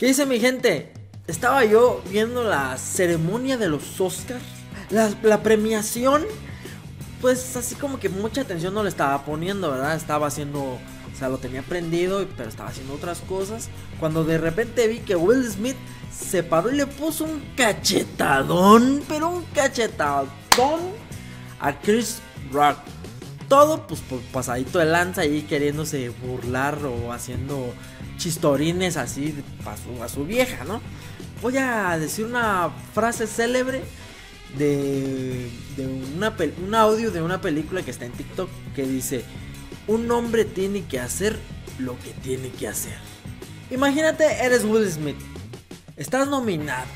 ¿Qué dice mi gente? Estaba yo viendo la ceremonia de los Oscars, la, la premiación. Pues así como que mucha atención no le estaba poniendo, ¿verdad? Estaba haciendo, o sea, lo tenía prendido, pero estaba haciendo otras cosas. Cuando de repente vi que Will Smith se paró y le puso un cachetadón, pero un cachetadón a Chris Rock. Todo pues por pasadito de lanza ahí queriéndose burlar o haciendo chistorines así a su, vieja, ¿no? Voy a decir una frase célebre de, de una, un audio de una película que está en TikTok que dice, un hombre tiene que hacer lo que tiene que hacer. Imagínate, eres Will Smith, estás nominado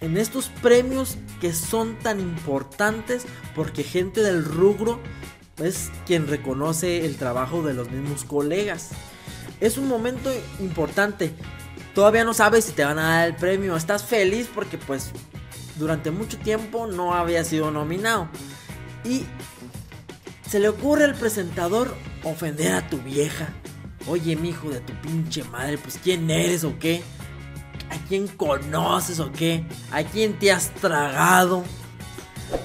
en estos premios que son tan importantes porque gente del rubro es quien reconoce el trabajo de los mismos colegas. Es un momento importante. Todavía no sabes si te van a dar el premio. Estás feliz porque pues durante mucho tiempo no había sido nominado. Y se le ocurre al presentador ofender a tu vieja. Oye, mi hijo de tu pinche madre, pues ¿quién eres o qué? ¿A quién conoces o qué? ¿A quién te has tragado?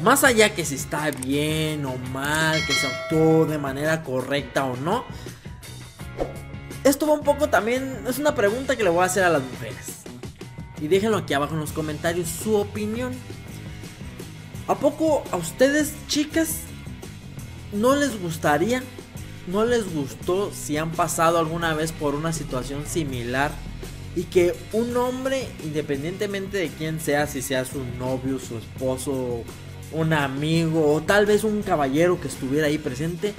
Más allá que si está bien o mal, que se actuó de manera correcta o no. Esto va un poco también, es una pregunta que le voy a hacer a las mujeres. Y déjenlo aquí abajo en los comentarios su opinión. ¿A poco a ustedes, chicas, no les gustaría, no les gustó si han pasado alguna vez por una situación similar y que un hombre, independientemente de quién sea, si sea su novio, su esposo, un amigo o tal vez un caballero que estuviera ahí presente,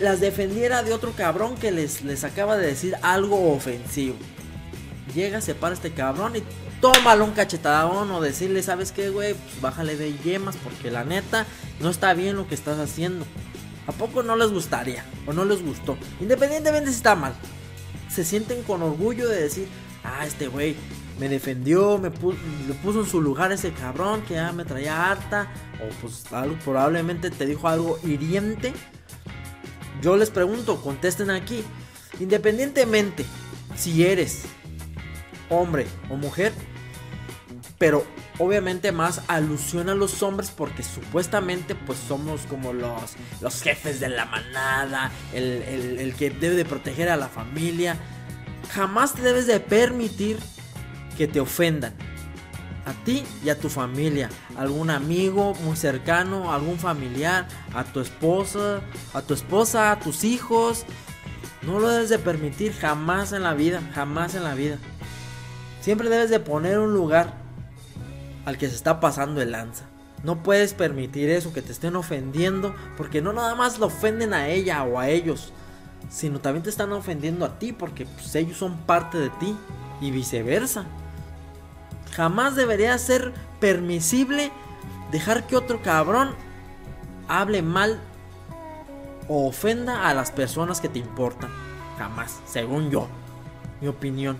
las defendiera de otro cabrón que les, les acaba de decir algo ofensivo. Llega, se para este cabrón y tómalo un cachetadón o decirle, ¿sabes qué, güey? Pues bájale de yemas porque la neta no está bien lo que estás haciendo. ¿A poco no les gustaría? ¿O no les gustó? Independientemente si está mal. Se sienten con orgullo de decir, ah, este güey me defendió, me puso, puso en su lugar ese cabrón que ya me traía harta. O pues algo, probablemente te dijo algo hiriente. Yo les pregunto, contesten aquí. Independientemente si eres hombre o mujer, pero obviamente más alusión a los hombres porque supuestamente pues somos como los, los jefes de la manada, el, el que debe de proteger a la familia. Jamás te debes de permitir que te ofendan. A ti y a tu familia, algún amigo muy cercano, algún familiar, a tu esposa, a tu esposa, a tus hijos. No lo debes de permitir jamás en la vida, jamás en la vida. Siempre debes de poner un lugar al que se está pasando el lanza. No puedes permitir eso, que te estén ofendiendo, porque no nada más lo ofenden a ella o a ellos, sino también te están ofendiendo a ti, porque pues, ellos son parte de ti y viceversa. Jamás debería ser permisible dejar que otro cabrón hable mal o ofenda a las personas que te importan. Jamás, según yo, mi opinión.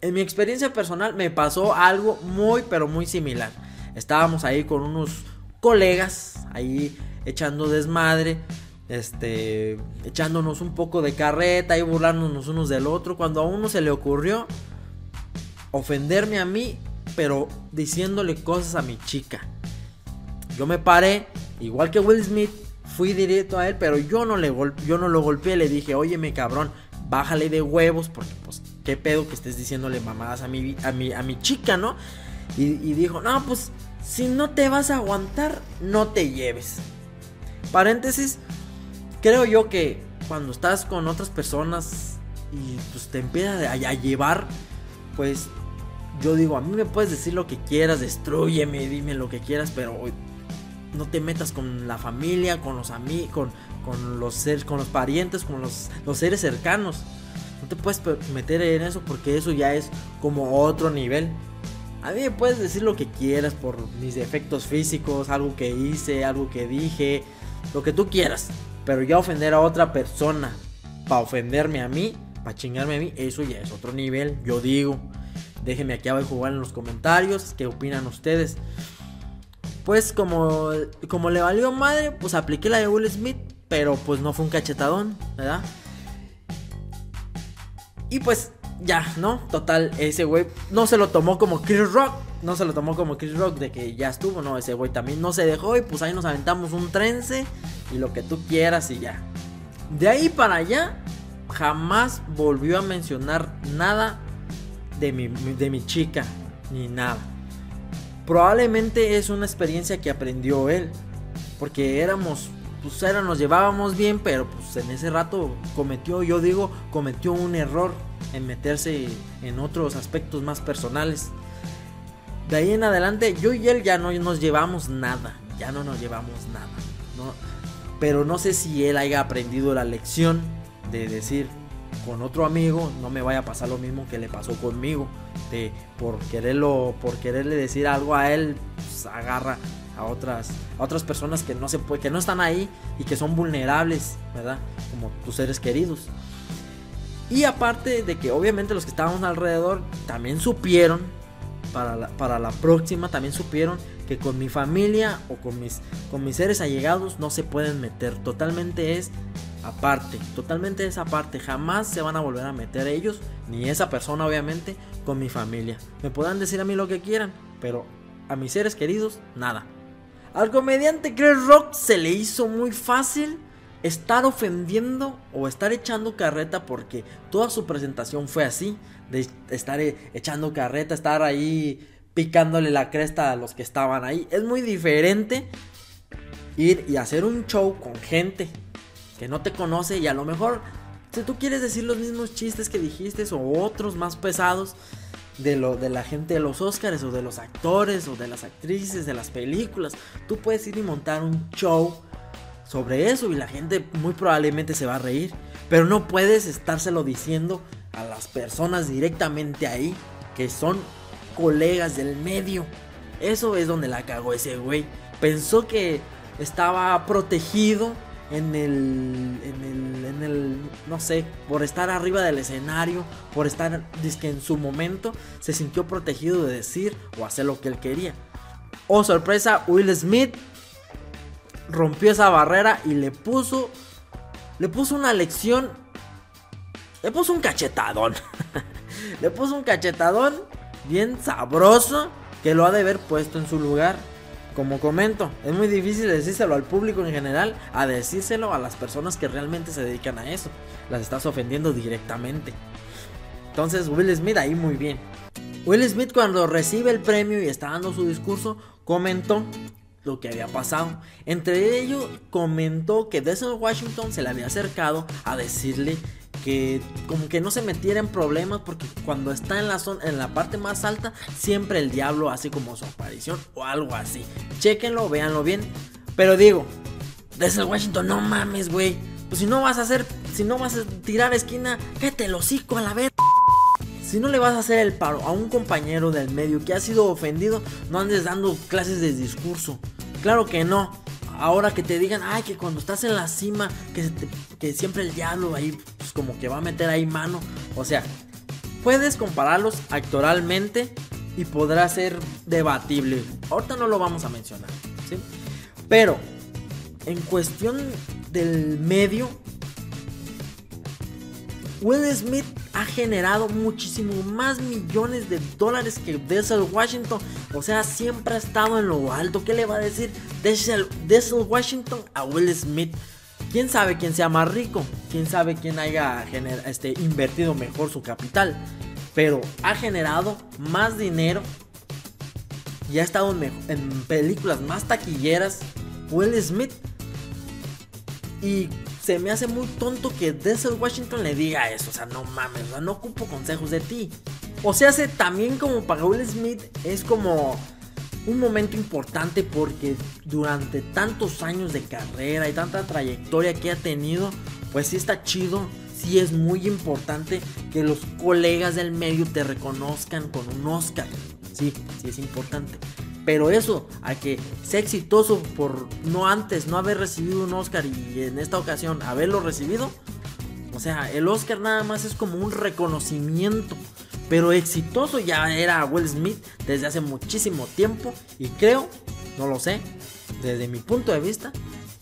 En mi experiencia personal me pasó algo muy pero muy similar. Estábamos ahí con unos colegas, ahí echando desmadre, este, echándonos un poco de carreta y burlándonos unos del otro, cuando a uno se le ocurrió ofenderme a mí pero diciéndole cosas a mi chica. Yo me paré, igual que Will Smith, fui directo a él, pero yo no, le yo no lo golpeé, le dije, oye, mi cabrón, bájale de huevos, porque pues, qué pedo que estés diciéndole mamadas a mi, a mi, a mi chica, ¿no? Y, dijo, no, pues, si no te vas a aguantar, no te lleves. Paréntesis, creo yo que cuando estás con otras personas y pues te empieza a llevar, pues yo digo, a mí me puedes decir lo que quieras, destruyeme, dime lo que quieras, pero no te metas con la familia, con los amigos, con, con, los seres, con los parientes, con los, los seres cercanos. No te puedes meter en eso porque eso ya es como otro nivel. A mí me puedes decir lo que quieras por mis defectos físicos, algo que hice, algo que dije, lo que tú quieras. Pero ya ofender a otra persona para ofenderme a mí, para chingarme a mí, eso ya es otro nivel, yo digo. Déjenme aquí abajo en los comentarios qué opinan ustedes. Pues como, como le valió madre, pues apliqué la de Will Smith, pero pues no fue un cachetadón, ¿verdad? Y pues ya, ¿no? Total, ese güey no se lo tomó como Chris Rock. No se lo tomó como Chris Rock de que ya estuvo, no, ese güey también no se dejó y pues ahí nos aventamos un trense y lo que tú quieras y ya. De ahí para allá, jamás volvió a mencionar nada de mi, de mi chica, ni nada. Probablemente es una experiencia que aprendió él, porque éramos, pues era, nos llevábamos bien, pero pues en ese rato cometió, yo digo, cometió un error en meterse en otros aspectos más personales. De ahí en adelante, yo y él ya no nos llevamos nada, ya no nos llevamos nada, ¿no? Pero no sé si él haya aprendido la lección de decir con otro amigo no me vaya a pasar lo mismo que le pasó conmigo. De por quererlo, por quererle decir algo a él, pues, agarra a otras, a otras personas que no se que no están ahí y que son vulnerables, ¿verdad? Como tus seres queridos. Y aparte de que obviamente los que estábamos alrededor también supieron, para la, para la próxima también supieron que con mi familia o con mis, con mis seres allegados no se pueden meter. Totalmente es aparte, totalmente es aparte. Jamás se van a volver a meter ellos, ni esa persona obviamente, con mi familia. Me podrán decir a mí lo que quieran, pero a mis seres queridos, nada. Al comediante Chris Rock se le hizo muy fácil estar ofendiendo o estar echando carreta porque toda su presentación fue así, de estar e, echando carreta, estar ahí picándole la cresta a los que estaban ahí. Es muy diferente ir y hacer un show con gente no te conoce y a lo mejor si tú quieres decir los mismos chistes que dijiste o otros más pesados de lo de la gente de los Oscars o de los actores o de las actrices de las películas, tú puedes ir y montar un show sobre eso y la gente muy probablemente se va a reír, pero no puedes estárselo diciendo a las personas directamente ahí que son colegas del medio. Eso es donde la cagó ese güey. Pensó que estaba protegido en el, en el, en el, no sé, por estar arriba del escenario, por estar, que en su momento se sintió protegido de decir o hacer lo que él quería. Oh, sorpresa, Will Smith rompió esa barrera y le puso, le puso una lección, le puso un cachetadón, le puso un cachetadón bien sabroso que lo ha de haber puesto en su lugar. Como comento, es muy difícil decírselo al público en general, a decírselo a las personas que realmente se dedican a eso. Las estás ofendiendo directamente. Entonces Will Smith ahí muy bien. Will Smith cuando recibe el premio y está dando su discurso, comentó lo que había pasado. Entre ellos comentó que Denzel Washington se le había acercado a decirle que como que no se metiera en problemas porque cuando está en la zona en la parte más alta siempre el diablo hace como su aparición o algo así. Chequenlo, véanlo bien. Pero digo, Denzel Washington, no mames, güey. Pues si no vas a hacer, si no vas a tirar esquina, cállate el hocico a la vez. Si no le vas a hacer el paro a un compañero del medio que ha sido ofendido, no andes dando clases de discurso. Claro que no. Ahora que te digan, ay, que cuando estás en la cima, que, que siempre el diablo ahí, como que va a meter ahí mano. O sea, puedes compararlos actoralmente y podrá ser debatible. Ahorita no lo vamos a mencionar, ¿sí? Pero, en cuestión del medio, Will Smith ha generado muchísimo más millones de dólares que Denzel Washington. O sea, siempre ha estado en lo alto. ¿Qué le va a decir Denzel, Washington a Will Smith? ¿Quién sabe quién sea más rico? ¿Quién sabe quién haya este, invertido mejor su capital? Pero ha generado más dinero y ha estado en, películas más taquilleras Will Smith. Y se me hace muy tonto que Denzel Washington le diga eso. O sea, no mames, no ocupo consejos de ti. O sea, hace también como para Will Smith es como un momento importante porque durante tantos años de carrera y tanta trayectoria que ha tenido, pues sí está chido, sí es muy importante que los colegas del medio te reconozcan con un Oscar. Sí, sí es importante. Pero eso, a que sea exitoso por no antes no haber recibido un Oscar y en esta ocasión haberlo recibido, o sea, el Oscar nada más es como un reconocimiento. Pero exitoso ya era Will Smith desde hace muchísimo tiempo. Y creo, no lo sé, desde mi punto de vista,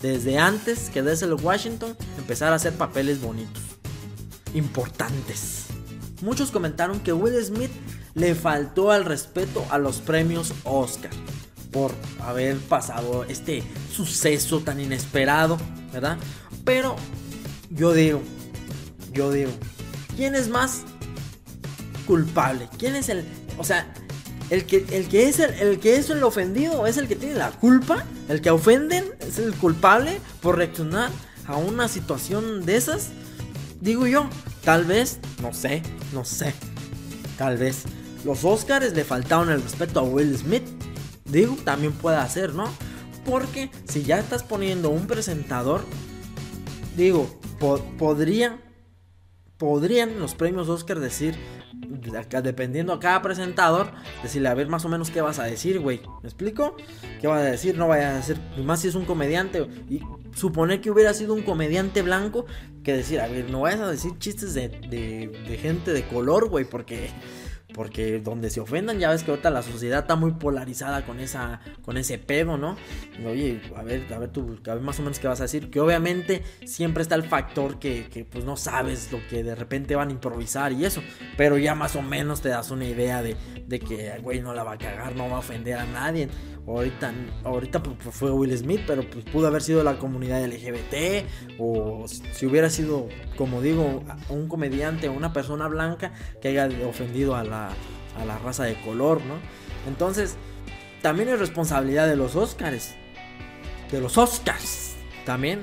desde antes que Denzel Washington empezara a hacer papeles bonitos, importantes. muchos comentaron que Will Smith le faltó al respeto a los premios Oscar por haber pasado este suceso tan inesperado, ¿verdad? Pero yo digo, yo digo, ¿quién es más culpable? ¿Quién es el, o sea, el que, el que es el, que es el ofendido es el que tiene la culpa, el que ofenden es el culpable por reaccionar a una situación de esas? Digo yo, tal vez, no sé, no sé, tal vez los Oscars le faltaron el respeto a Will Smith. Digo, también puede hacer, ¿no? Porque si ya estás poniendo un presentador, digo, podría, podrían los premios Oscar decir, dependiendo a cada presentador, decirle a ver más o menos qué vas a decir, güey. ¿Me explico? ¿Qué vas a decir? No vayas a hacer, más si es un comediante. Y suponer que hubiera sido un comediante blanco, que decir, a ver, no vayas a decir chistes de, de gente de color, güey, porque porque donde se ofendan, ya ves que ahorita la sociedad está muy polarizada con esa con ese pedo, ¿no? oye, a ver, a ver tú, a ver más o menos qué vas a decir. Que obviamente siempre está el factor que, que pues no sabes lo que de repente van a improvisar y eso. Pero ya más o menos te das una idea de, de que, güey, no la va a cagar, no va a ofender a nadie. Ahorita, ahorita pues, pues, fue Will Smith, pero pues pudo haber sido la comunidad LGBT o si hubiera sido, como digo, un comediante o una persona blanca que haya ofendido a la, a la raza de color, ¿no? Entonces, también es responsabilidad de los Oscars. De los Oscars. También.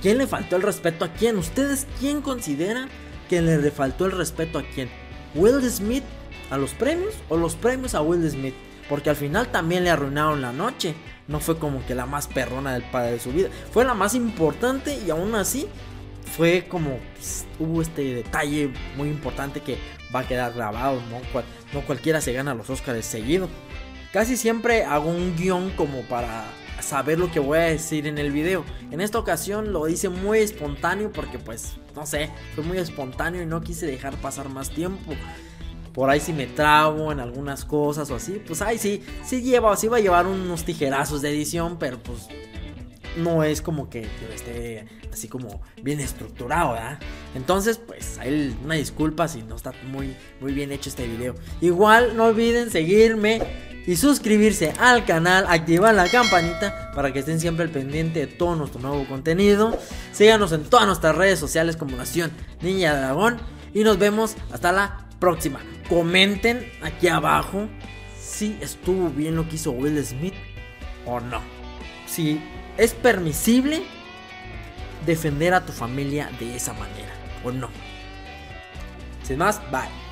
¿Quién le faltó el respeto a quién? ¿Ustedes quién consideran que le faltó el respeto a quién? ¿Will Smith a los premios o los premios a Will Smith? Porque al final también le arruinaron la noche. No fue como que la más perrona del padre de su vida. Fue la más importante y aún así fue como pues, hubo este detalle muy importante que va a quedar grabado. No, no cualquiera se gana los Oscars seguido. Casi siempre hago un guion como para saber lo que voy a decir en el video. En esta ocasión lo hice muy espontáneo porque pues no sé, fue muy espontáneo y no quise dejar pasar más tiempo por ahí si me trabo en algunas cosas o así, pues ahí sí, sí lleva, sí va a llevar unos tijerazos de edición, pero pues no es como que, esté así como bien estructurado, ¿verdad? Entonces, pues hay una disculpa si no está muy, muy bien hecho este video. Igual no olviden seguirme y suscribirse al canal, activar la campanita para que estén siempre al pendiente de todo nuestro nuevo contenido. Síganos en todas nuestras redes sociales como Nación Niña Dragón y nos vemos hasta la próxima. Comenten aquí abajo si estuvo bien lo que hizo Will Smith o no. Si es permisible defender a tu familia de esa manera o no. Sin más, bye.